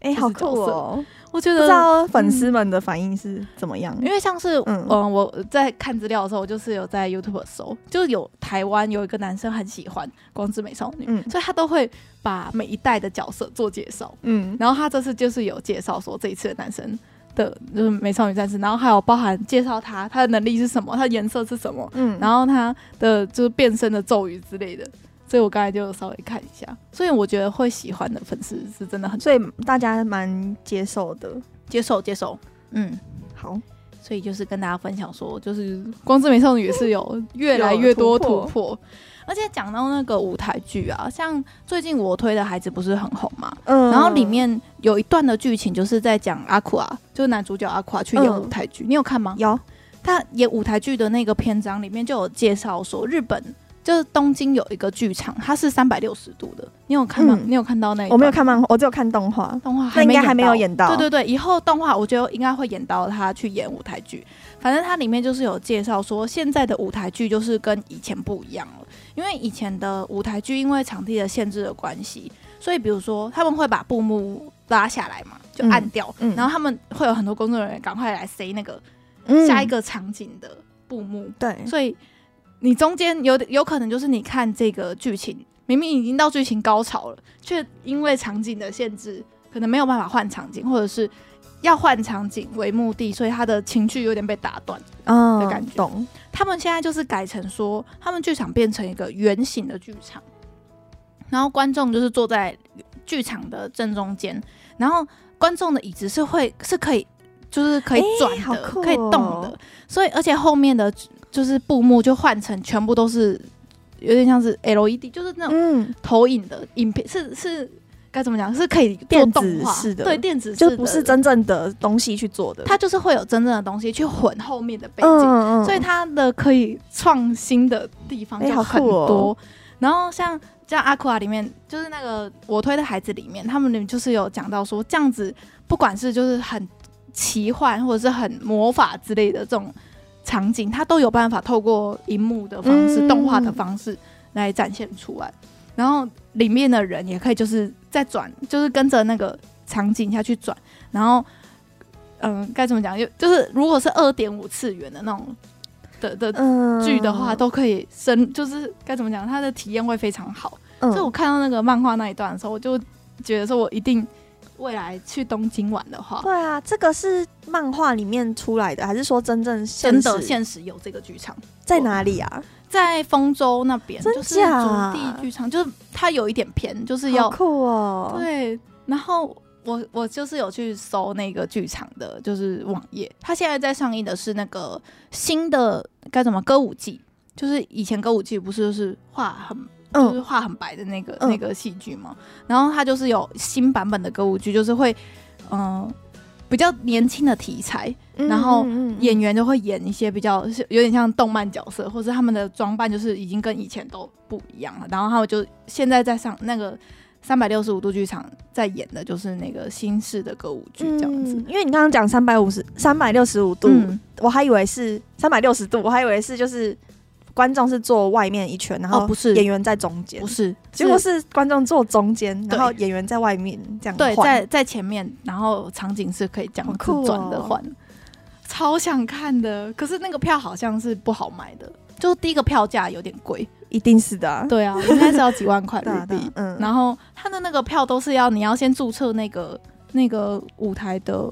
哎、欸，好酷哦！我觉得不知道粉丝们的反应是怎么样，嗯、因为像是嗯，嗯，我在看资料的时候，我就是有在 YouTube 搜，就是有台湾有一个男生很喜欢光之美少女，嗯，所以他都会把每一代的角色做介绍，嗯，然后他这次就是有介绍说这一次的男生的就是美少女战士，然后还有包含介绍他他的能力是什么，他的颜色是什么，嗯，然后他的就是变身的咒语之类的。所以我刚才就稍微看一下，所以我觉得会喜欢的粉丝是真的很，所以大家蛮接受的，接受接受，嗯，好，所以就是跟大家分享说，就是光之美少女也是有 越来越多突破，突破。而且讲到那个舞台剧啊，像最近我推的孩子不是很红嘛，嗯，然后里面有一段的剧情就是在讲阿库啊，就是男主角阿库啊去演舞台剧，嗯、你有看吗？有，他演舞台剧的那个篇章里面就有介绍说日本。就是东京有一个剧场，它是三百六十度的。你有看吗？嗯、你有看到那个？我没有看漫画，我只有看动画。动画那应该还没有演到。对对对，以后动画我觉得应该会演到他去演舞台剧。反正它里面就是有介绍说，现在的舞台剧就是跟以前不一样了。因为以前的舞台剧因为场地的限制的关系，所以比如说他们会把布幕拉下来嘛，就按掉，嗯嗯、然后他们会有很多工作人员赶快来塞那个下一个场景的布幕。嗯、对，所以。你中间有有可能就是你看这个剧情，明明已经到剧情高潮了，却因为场景的限制，可能没有办法换场景，或者是要换场景为目的，所以他的情绪有点被打断的感觉。他们现在就是改成说，他们剧场变成一个圆形的剧场，然后观众就是坐在剧场的正中间，然后观众的椅子是会是可以就是可以转的，欸哦、可以动的，所以而且后面的。就是布幕就换成全部都是有点像是 LED，就是那种投影的影片，是是该怎么讲？是可以做动画式的，对，电子就不是真正的东西去做的。它就是会有真正的东西去混后面的背景，所以它的可以创新的地方就很多。然后像像阿库啊里面，就是那个我推的孩子里面，他们里面就是有讲到说，这样子不管是就是很奇幻或者是很魔法之类的这种。场景，它都有办法透过荧幕的方式、嗯、动画的方式来展现出来，然后里面的人也可以就是在转，就是跟着那个场景下去转，然后嗯，该怎么讲？就就是如果是二点五次元的那种的的剧的话，嗯、都可以深，就是该怎么讲？它的体验会非常好。嗯、所以我看到那个漫画那一段的时候，我就觉得说我一定。未来去东京玩的话，对啊，这个是漫画里面出来的，还是说真正真的现实有这个剧场在哪里啊？在丰州那边？就是筑地剧场，就是它有一点偏，就是要酷哦。对，然后我我就是有去搜那个剧场的，就是网页，它现在在上映的是那个新的该怎么歌舞伎，就是以前歌舞伎不是就是画很就是画很白的那个、嗯、那个戏剧嘛，然后他就是有新版本的歌舞剧，就是会嗯、呃、比较年轻的题材，然后演员就会演一些比较有点像动漫角色，或者他们的装扮就是已经跟以前都不一样了，然后他们就现在在上那个。三百六十五度剧场在演的就是那个新式的歌舞剧这样子，嗯、因为你刚刚讲三百五十三百六十五度，嗯、我还以为是三百六十度，我还以为是就是观众是坐外面一圈，然后不是。演员在中间、哦，不是，结果是观众坐中间，然后演员在外面这样，对，在在前面，然后场景是可以这样子转的换，超想看的，可是那个票好像是不好买的，就是第一个票价有点贵。一定是的、啊，对啊，应该是要几万块 日币。嗯，然后他的那个票都是要你要先注册那个那个舞台的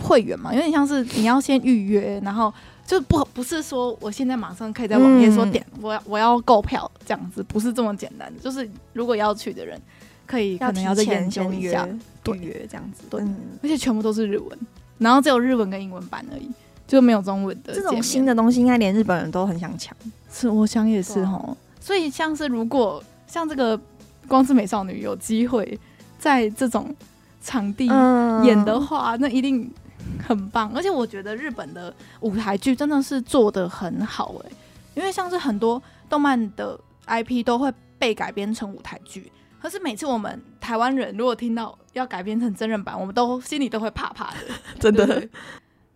会员嘛，有点像是你要先预约，然后就不不是说我现在马上可以在网页说点、嗯、我要我要购票这样子，不是这么简单的。就是如果要去的人，可以可能要再研究一下预约这样子。对，嗯、而且全部都是日文，然后只有日文跟英文版而已，就没有中文的。这种新的东西，应该连日本人都很想抢。是，我想也是哦。所以，像是如果像这个《光之美少女》有机会在这种场地演的话，那一定很棒。而且，我觉得日本的舞台剧真的是做的很好哎，因为像是很多动漫的 IP 都会被改编成舞台剧，可是每次我们台湾人如果听到要改编成真人版，我们都心里都会怕怕的，真的。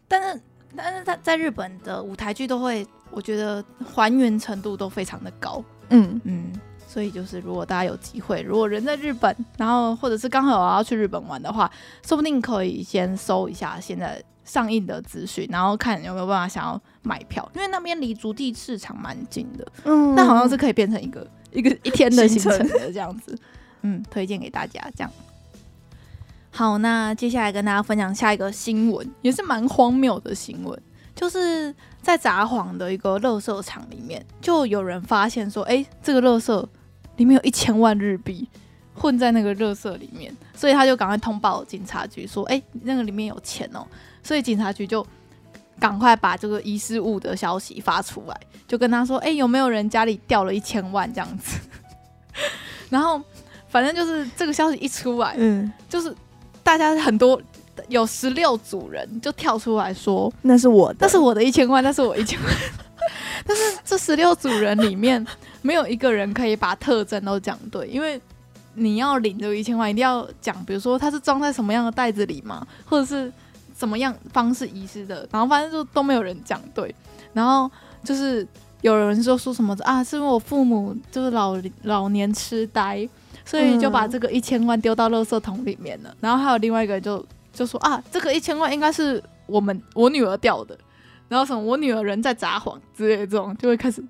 但是，但是在在日本的舞台剧都会，我觉得还原程度都非常的高。嗯嗯，所以就是如果大家有机会，如果人在日本，然后或者是刚好有要去日本玩的话，说不定可以先搜一下现在上映的资讯，然后看有没有办法想要买票，因为那边离足地市场蛮近的，嗯，那好像是可以变成一个一个一天的行程的这样子，嗯，推荐给大家这样。好，那接下来跟大家分享下一个新闻，也是蛮荒谬的新闻。就是在札幌的一个垃圾场里面，就有人发现说：“哎、欸，这个垃圾里面有一千万日币混在那个垃圾里面。”所以他就赶快通报警察局说：“哎、欸，那个里面有钱哦。”所以警察局就赶快把这个遗失物的消息发出来，就跟他说：“哎、欸，有没有人家里掉了一千万这样子？” 然后反正就是这个消息一出来，嗯，就是大家很多。有十六组人就跳出来说：“那是我的，那是我的一千万，那是我一千万。”但是这十六组人里面没有一个人可以把特征都讲对，因为你要领这个一千万，一定要讲，比如说它是装在什么样的袋子里嘛，或者是怎么样方式遗失的，然后反正就都没有人讲对。然后就是有人说说什么啊，是因为我父母就是老老年痴呆，所以就把这个一千万丢到垃圾桶里面了。然后还有另外一个人就。就说啊，这个一千万应该是我们我女儿掉的，然后什么我女儿人在撒谎之类的这种，就会开始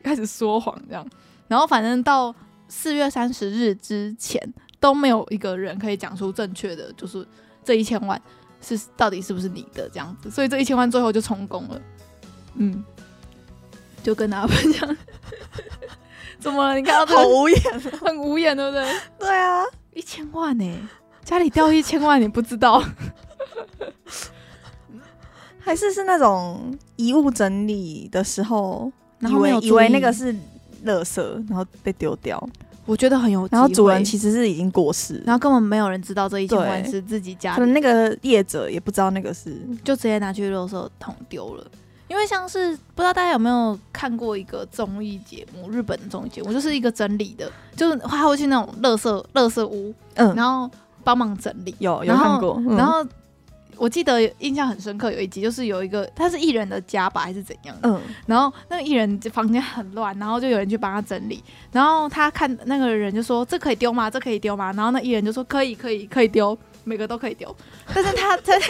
开始说谎这样，然后反正到四月三十日之前都没有一个人可以讲出正确的，就是这一千万是到底是不是你的这样子，所以这一千万最后就充公了，嗯，就跟大家分享，怎么了？你看到这个好无言，很无言，对不对？对啊，一千万呢、欸。家里掉一千万，你不知道？还是是那种遗物整理的时候，然后以为以为那个是垃圾，然后被丢掉。我觉得很有。然后主人其实是已经过世，然后根本没有人知道这一千万是自己家的。可能那个业者也不知道那个是，就直接拿去垃圾桶丢了。因为像是不知道大家有没有看过一个综艺节目，日本的综艺节目，就是一个整理的，就是他会去那种垃圾垃圾屋，嗯，然后。帮忙整理，有有看过。然后我记得印象很深刻，有一集就是有一个他是艺人的家吧，还是怎样？嗯。然后那个艺人房间很乱，然后就有人去帮他整理。然后他看那个人就说：“这可以丢吗？这可以丢吗？”然后那艺人就说：“可以，可以，可以丢，每个都可以丢。”但是他在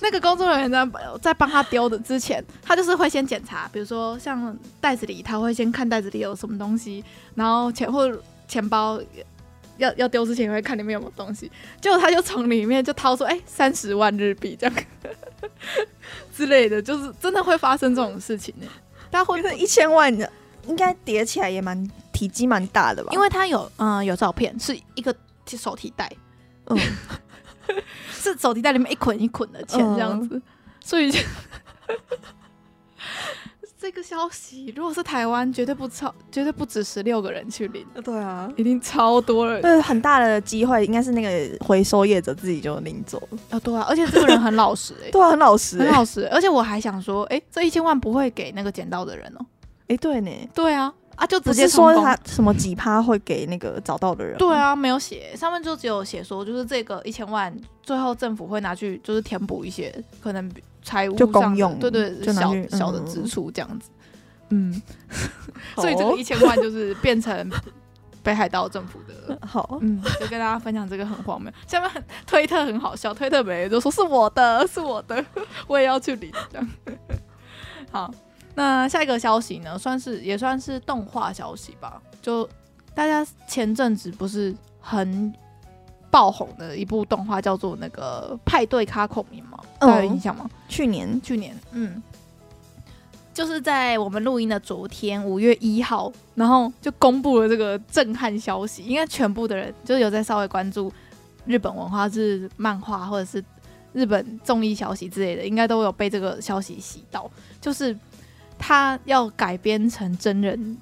那个工作人员在在帮他丢的之前，他就是会先检查，比如说像袋子里，他会先看袋子里有什么东西，然后钱或钱包。要要丢之前会看里面有没有东西，结果他就从里面就掏出哎三十万日币这样之类的，就是真的会发生这种事情呢。他会不会一千万的，应该叠起来也蛮体积蛮大的吧？因为他有嗯、呃、有照片，是一个手提袋，嗯，是手提袋里面一捆一捆的钱这样子，嗯、所以就。这个消息，如果是台湾，绝对不超，绝对不止十六个人去领。对啊，一定超多人。对，很大的机会，应该是那个回收业者自己就领走了。啊，对啊，而且这个人很老实哎、欸，对啊，很老实、欸，很老实。而且我还想说，哎，这一千万不会给那个捡到的人哦。哎，对呢，对啊，啊，就直接说他什么几趴会给那个找到的人。对啊，没有写，上面就只有写说，就是这个一千万，最后政府会拿去，就是填补一些可能财务上的就公用，对对，小小的支出这样子。嗯，所以这个一千万就是变成北海道政府的。好，嗯，就跟大家分享这个很荒谬。下面推特很好笑，推特每人都说是我的，是我的，我也要去领。这样。好，那下一个消息呢，算是也算是动画消息吧。就大家前阵子不是很爆红的一部动画，叫做那个《派对卡孔明》吗？大家有印象吗？去年，去年，嗯。就是在我们录音的昨天，五月一号，然后就公布了这个震撼消息。应该全部的人就是有在稍微关注日本文化，是漫画或者是日本综艺消息之类的，应该都有被这个消息洗到。就是他要改编成真人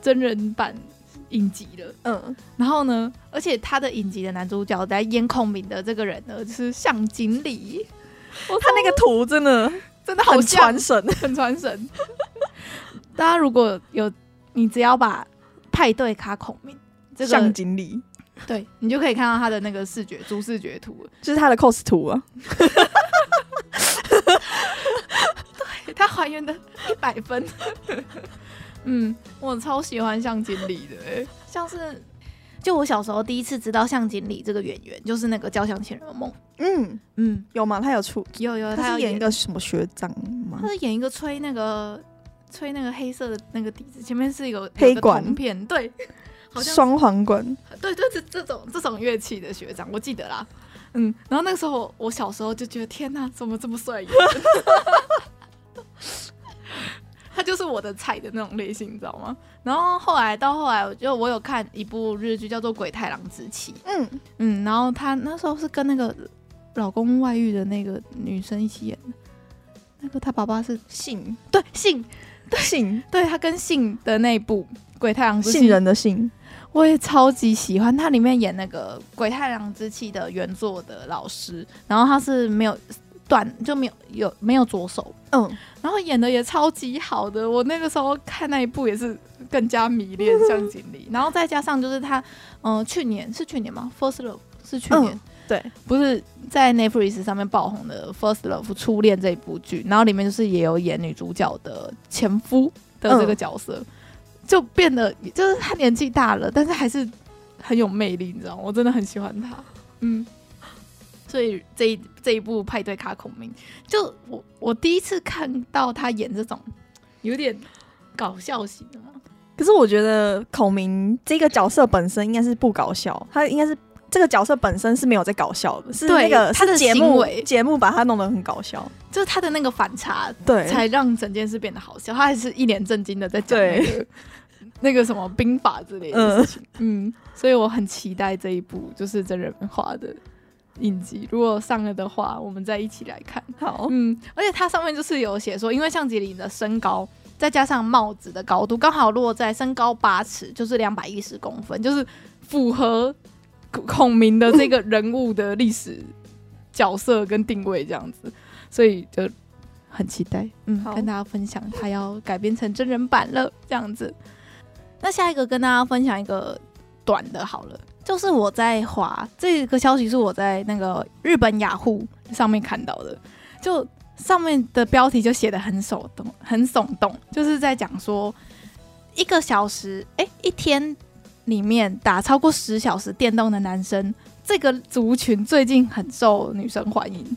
真人版影集了。嗯，然后呢，而且他的影集的男主角在演孔明的这个人呢，就是向井理。他那个图真的。真的好传神，很传神。大家如果有，你只要把派对卡孔明这个向井理，对你就可以看到他的那个视觉主视觉图，就是他的 cos 图啊。对，他还原的一百分。嗯，我超喜欢向井理的，欸，像是。就我小时候第一次知道向井理这个演员，就是那个《交响情人梦》。嗯嗯，有吗？他有出有有，他是演一个什么学长吗？他是演一个吹那个吹那个黑色的那个笛子，前面是一个黑管片，对，好像双簧管，对对，这这种这种乐器的学长，我记得啦。嗯，然后那个时候我小时候就觉得天哪，怎么这么帅？他就是我的菜的那种类型，你知道吗？然后后来到后来，我就我有看一部日剧，叫做《鬼太郎之妻》。嗯嗯，然后他那时候是跟那个老公外遇的那个女生一起演的。那个他爸爸是信，对信，对信，对他跟信的那一部《鬼太郎之妻》，信人的信，我也超级喜欢。他里面演那个《鬼太郎之妻》的原作的老师，然后他是没有。短就没有有没有左手，嗯，然后演的也超级好的，我那个时候看那一部也是更加迷恋 向井理，然后再加上就是他，嗯、呃，去年是去年吗？First Love 是去年，嗯、对，不是在 Netflix 上面爆红的 First Love 初恋这一部剧，然后里面就是也有演女主角的前夫的这个角色，嗯、就变得就是他年纪大了，但是还是很有魅力，你知道吗？我真的很喜欢他，嗯。所以这一这一部派对卡孔明，就我我第一次看到他演这种有点搞笑型的，可是我觉得孔明这个角色本身应该是不搞笑，他应该是这个角色本身是没有在搞笑的，是那个他的节目节目把他弄得很搞笑，就是他的那个反差，对，才让整件事变得好笑。他还是一脸震惊的在讲那个 那个什么兵法之类的事情，嗯，嗯，所以我很期待这一部就是真人化的。影集如果上了的话，我们再一起来看。好，嗯，而且它上面就是有写说，因为相机里的身高再加上帽子的高度刚好落在身高八尺，就是两百一十公分，就是符合孔明的这个人物的历史角色跟定位这样子，所以就很期待，嗯，跟大家分享他要改编成真人版了这样子。那下一个跟大家分享一个短的，好了。就是我在滑这个消息，是我在那个日本雅虎上面看到的。就上面的标题就写得很耸动，很耸动，就是在讲说一个小时，哎，一天里面打超过十小时电动的男生，这个族群最近很受女生欢迎。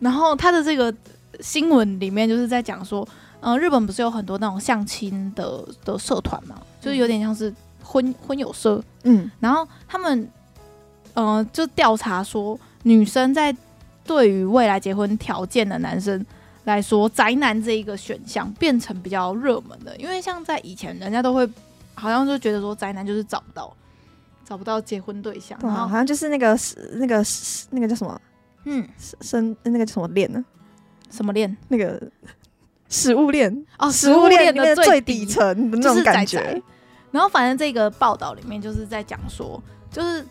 然后他的这个新闻里面就是在讲说，嗯，日本不是有很多那种相亲的的社团嘛，就是有点像是。婚婚有社，嗯，然后他们，呃，就调查说，女生在对于未来结婚条件的男生来说，宅男这一个选项变成比较热门的，因为像在以前，人家都会好像就觉得说宅男就是找不到找不到结婚对象，对啊，好像就是那个那个那个叫什么，嗯，生那个叫什么链呢？什么链？那个食物链哦，食物链的最底层的那种感觉。然后反正这个报道里面就是在讲说，就是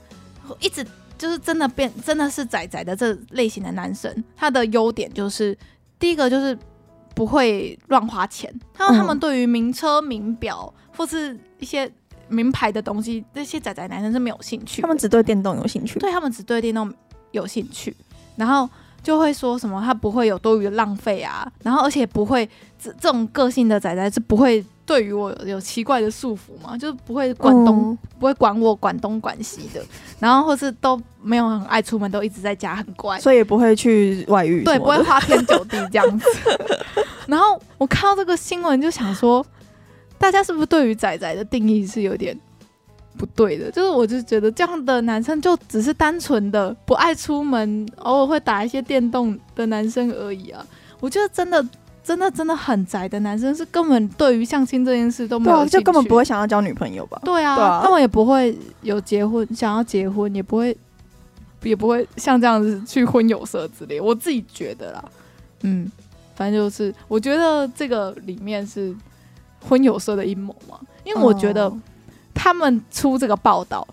一直就是真的变真的是仔仔的这类型的男生，他的优点就是第一个就是不会乱花钱，他说他们对于名车名表或是一些名牌的东西，这些仔仔男生是没有兴趣，他们只对电动有兴趣，对他们只对电动有兴趣，然后就会说什么他不会有多余的浪费啊，然后而且不会这这种个性的仔仔是不会。对于我有，有奇怪的束缚嘛，就是不会管东，嗯、不会管我管东管西的，然后或是都没有很爱出门，都一直在家很乖，所以也不会去外遇，对，不会花天酒地这样子。然后我看到这个新闻，就想说，大家是不是对于仔仔的定义是有点不对的？就是我就觉得这样的男生就只是单纯的不爱出门，偶尔会打一些电动的男生而已啊。我觉得真的。真的真的很宅的男生是根本对于相亲这件事都没有、啊，就根本不会想要交女朋友吧？对啊，他们也不会有结婚，想要结婚也不会，也不会像这样子去婚友社之类。我自己觉得啦，嗯，反正就是我觉得这个里面是婚友社的阴谋嘛，因为我觉得他们出这个报道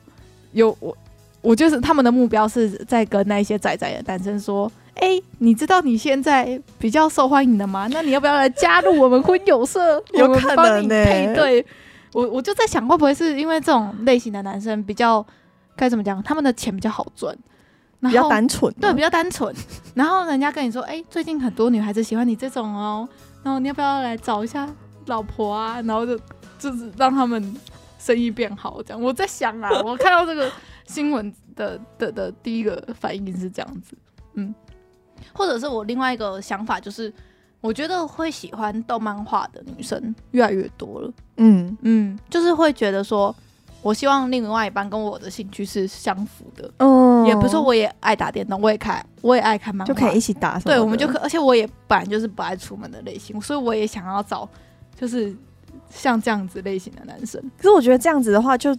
有我，我就是他们的目标是在跟那些仔仔的男生说。哎、欸，你知道你现在比较受欢迎的吗？那你要不要来加入我们婚友社？有可能呢、欸。配对，我我就在想，会不会是因为这种类型的男生比较该怎么讲？他们的钱比较好赚，比较单纯，对，比较单纯。然后人家跟你说，哎、欸，最近很多女孩子喜欢你这种哦，然后你要不要来找一下老婆啊？然后就就是让他们生意变好，这样。我在想啊，我看到这个新闻的的的，的第一个反应是这样子，嗯。或者是我另外一个想法，就是我觉得会喜欢动漫画的女生越来越多了。嗯嗯，就是会觉得说，我希望另外一半跟我的兴趣是相符的。嗯，也不是说我也爱打电动，我也看，我也爱看漫画，就可以一起打。对，我们就可，而且我也本来就是不爱出门的类型，所以我也想要找就是像这样子类型的男生。可是我觉得这样子的话，就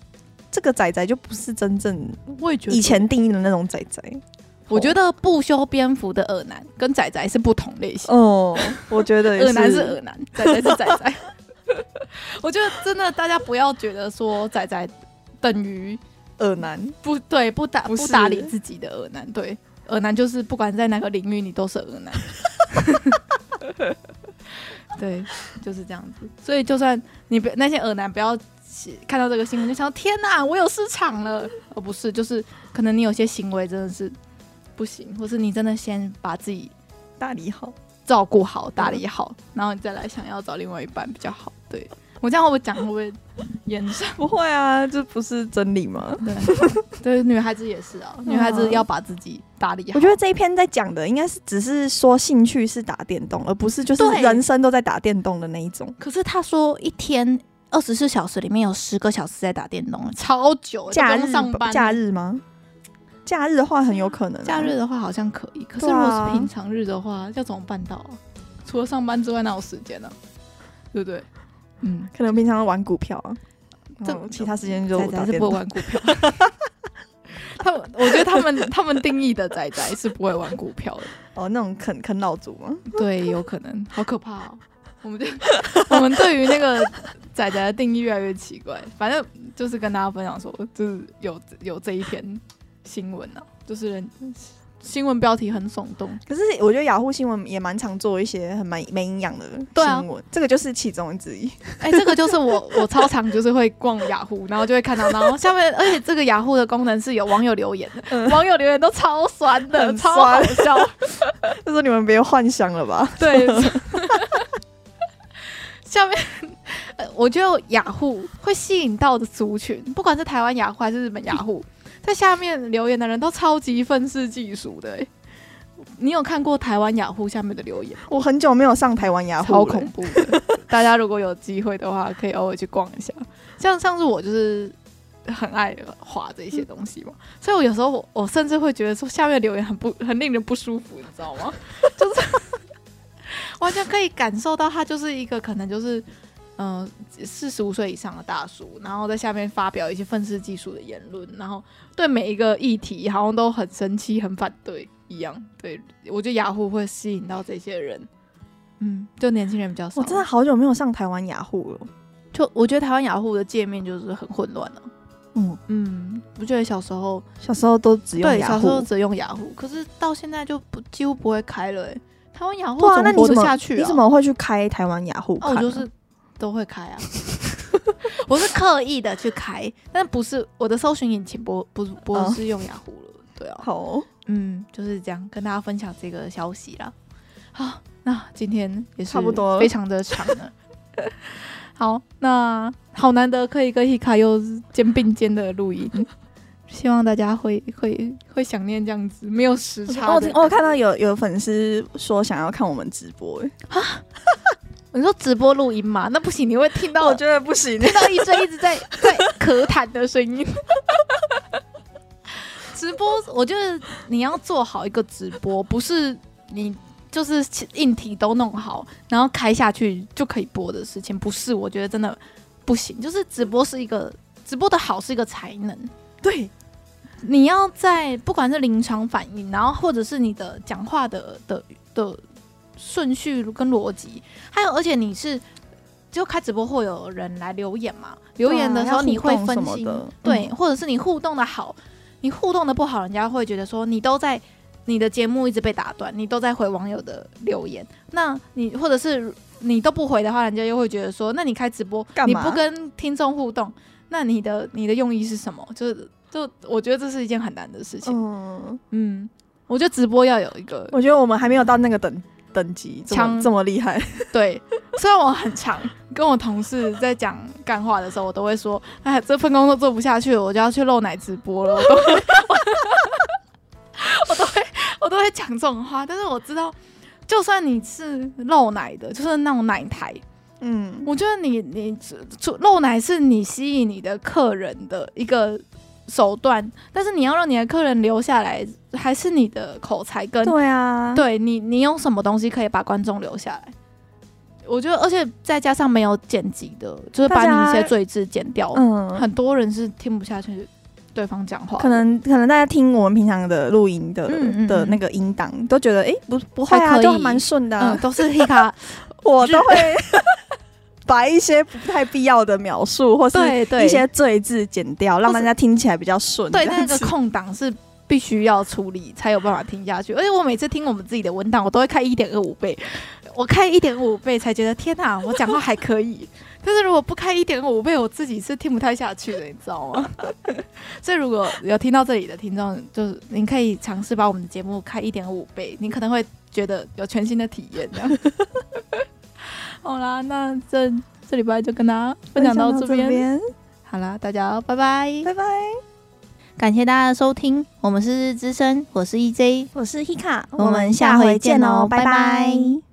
这个仔仔就不是真正我也觉得以前定义的那种仔仔。我觉得不修边幅的恶男跟仔仔是不同类型哦。我觉得 恶男是恶男，仔仔是仔仔。我觉得真的，大家不要觉得说仔仔等于耳男，不对，不打不打理自己的耳男。对，耳男就是不管在哪个领域，你都是耳男。对，就是这样子。所以，就算你不那些恶男不要看到这个新闻就想天哪，我有市场了。而不是，就是可能你有些行为真的是。不行，或是你真的先把自己打理好、照顾好、打理好，然后你再来想要找另外一半比较好。对，我这样会不会讲会不会严重？不会啊，这不是真理吗？对，对，女孩子也是啊，女孩子要把自己打理好。我觉得这一篇在讲的应该是只是说兴趣是打电动，而不是就是人生都在打电动的那一种。可是他说一天二十四小时里面有十个小时在打电动，超久。假日上班？假日吗？假日的话很有可能，假日的话好像可以，可是如果是平常日的话，要怎么办到啊？除了上班之外，哪有时间呢？对不对？嗯，可能平常玩股票啊，这其他时间就宅宅是不会玩股票。他们，我觉得他们他们定义的宅宅是不会玩股票的 哦，那种啃啃老族吗？对，有可能，好可怕哦。我们就我们对于那个仔仔的定义越来越奇怪，反正就是跟大家分享说，就是有有这一篇。新闻啊，就是人新闻标题很耸动，可是我觉得雅虎新闻也蛮常做一些很蛮没营养的新闻，啊，这个就是其中之一。哎、欸，这个就是我我超常就是会逛雅虎，然后就会看到，然后下面，而且这个雅虎的功能是有网友留言的，网友留言都超酸的，很酸超好笑。就说你们别幻想了吧？对。下面，我觉得雅虎会吸引到的族群，不管是台湾雅虎还是日本雅虎。在下面留言的人都超级愤世嫉俗的，欸，你有看过台湾雅虎下面的留言？我很久没有上台湾雅虎，好恐怖的。大家如果有机会的话，可以偶尔去逛一下。像上次我就是很爱画这些东西嘛，所以我有时候我我甚至会觉得说下面留言很不很令人不舒服，你知道吗？就是 完全可以感受到它就是一个可能就是嗯四十五岁以上的大叔，然后在下面发表一些愤世嫉俗的言论，然后对每一个议题好像都很生气、很反对一样。对，我觉得雅虎会吸引到这些人，嗯，就年轻人比较少。我真的好久没有上台湾雅虎了，就我觉得台湾雅虎的界面就是很混乱了、啊。嗯嗯，我觉得小时候小时候都只用对，小时候只用雅虎，可是到现在就不几乎不会开了、欸。台湾雅虎怎么活得下去、啊？你怎么会去开台湾雅虎、啊？我就是都会开啊，我是刻意的去开，但不是我的搜寻引擎不不不是用雅虎了，哦、对啊。好，嗯，就是这样跟大家分享这个消息啦。好，那今天也是差不多，非常的长了。好，那好难得可以跟 Hika 又肩并肩的录音，希望大家会会会想念这样子没有时差。我我看到有有粉丝说想要看我们直播，哎，你说直播录音嘛？那不行，你会听到，我觉得不行，听到一堆一直在 在咳痰的声音。直播，我觉得你要做好一个直播，不是你。就是硬体都弄好，然后开下去就可以播的事情，不是？我觉得真的不行。就是直播是一个直播的好是一个才能，对，你要在不管是临场反应，然后或者是你的讲话的的的顺序跟逻辑，还有而且你是就开直播会有人来留言嘛？留言的时候你会分心，对，或者是你互动的好，你互动的不好，人家会觉得说你都在。你的节目一直被打断，你都在回网友的留言，那你或者是你都不回的话，人家又会觉得说，那你开直播？你不跟听众互动，那你的你的用意是什么？就是就我觉得这是一件很难的事情。嗯嗯，我觉得直播要有一个，我觉得我们还没有到那个等等级，强这么厉害。对，虽然我很强 跟我同事在讲干话的时候，我都会说，哎，这份工作做不下去了，我就要去露奶直播了。我都会 我都会，我都会讲这种话，但是我知道，就算你是露奶的，就是那种奶台，嗯，我觉得你你露奶是你吸引你的客人的一个手段，但是你要让你的客人留下来，还是你的口才跟对啊，对你你用什么东西可以把观众留下来？我觉得，而且再加上没有剪辑的，就是把你一些赘字剪掉，嗯，很多人是听不下去。对方讲话，可能可能大家听我们平常的录音的嗯嗯的那个音档，都觉得哎、欸、不不会啊，就蛮顺的、啊。嗯，都是 Hika，我都会把一些不太必要的描述或是一些赘字剪掉，让大家听起来比较顺。对，那个空档是必须要处理才有办法听下去。而且我每次听我们自己的文档，我都会开一点二五倍，我开一点五倍才觉得天哪，我讲话还可以。但是如果不开一点五倍，我自己是听不太下去的，你知道吗？所以如果有听到这里的听众，就是您可以尝试把我们的节目开一点五倍，你可能会觉得有全新的体验。好啦，那这这礼拜就跟大家分享到这边。好啦，大家拜拜，拜拜，感谢大家的收听，我们是日日之声，我是 EJ，我是 Hika，我们下回见哦，拜拜。拜拜。